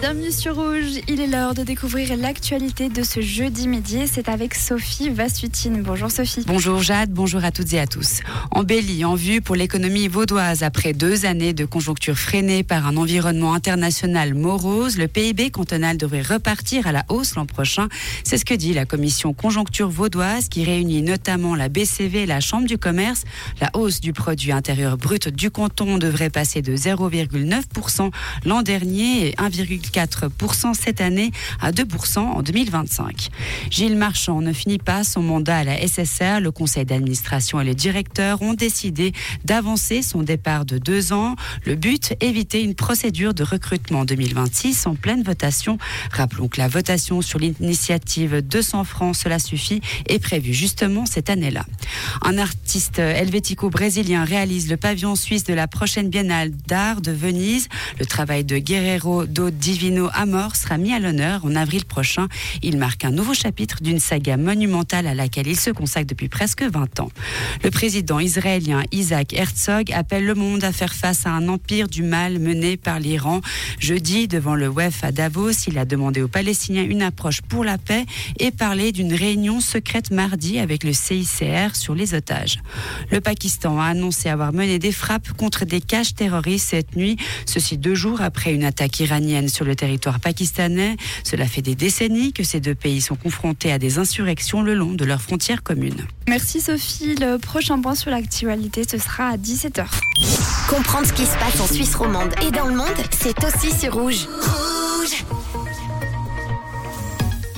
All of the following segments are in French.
Bienvenue sur Rouge, il est l'heure de découvrir l'actualité de ce jeudi midi. C'est avec Sophie Vassutine. Bonjour Sophie. Bonjour Jade, bonjour à toutes et à tous. Embellie en vue pour l'économie vaudoise après deux années de conjoncture freinée par un environnement international morose, le PIB cantonal devrait repartir à la hausse l'an prochain. C'est ce que dit la commission conjoncture vaudoise qui réunit notamment la BCV et la Chambre du commerce. La hausse du produit intérieur brut du canton devrait passer de 0,9% l'an dernier et 1,4% 4% cette année à 2% en 2025. Gilles Marchand ne finit pas son mandat à la SSR. Le conseil d'administration et les directeurs ont décidé d'avancer son départ de deux ans. Le but, éviter une procédure de recrutement 2026 en pleine votation. Rappelons que la votation sur l'initiative 200 francs, cela suffit, est prévue justement cette année-là. Un artiste helvético-brésilien réalise le pavillon suisse de la prochaine biennale d'art de Venise. Le travail de Guerrero do Divino Amor sera mis à l'honneur en avril prochain. Il marque un nouveau chapitre d'une saga monumentale à laquelle il se consacre depuis presque 20 ans. Le président israélien Isaac Herzog appelle le monde à faire face à un empire du mal mené par l'Iran. Jeudi, devant le WEF à Davos, il a demandé aux Palestiniens une approche pour la paix et parlé d'une réunion secrète mardi avec le CICR sur les otages. Le Pakistan a annoncé avoir mené des frappes contre des caches terroristes cette nuit, ceci deux jours après une attaque iranienne sur le territoire pakistanais. Cela fait des décennies que ces deux pays sont confrontés à des insurrections le long de leurs frontières communes. Merci Sophie. Le prochain point sur l'actualité, ce sera à 17h. Comprendre ce qui se passe en Suisse romande et dans le monde, c'est aussi sur Rouge.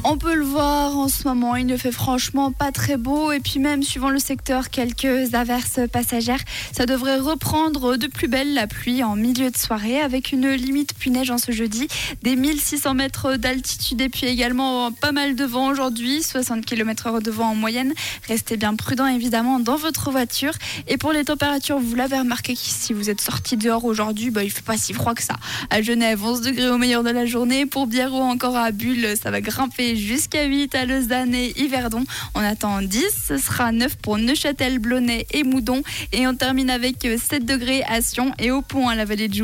On peut le voir en ce moment, il ne fait franchement pas très beau et puis même suivant le secteur, quelques averses passagères. Ça devrait reprendre de plus belle la pluie en milieu de soirée avec une limite pluie-neige en ce jeudi, des 1600 mètres d'altitude et puis également pas mal de vent aujourd'hui, 60 km h de vent en moyenne. Restez bien prudent évidemment dans votre voiture. Et pour les températures, vous l'avez remarqué si vous êtes sorti dehors aujourd'hui, bah, il fait pas si froid que ça. À Genève, 11 degrés au meilleur de la journée. Pour Biarro, encore à Bulle, ça va grimper jusqu'à 8 à Lausanne et Yverdon. On attend 10, ce sera 9 pour Neuchâtel, Blonay et Moudon. Et on termine avec 7 degrés à Sion et au Pont à la vallée de Joux.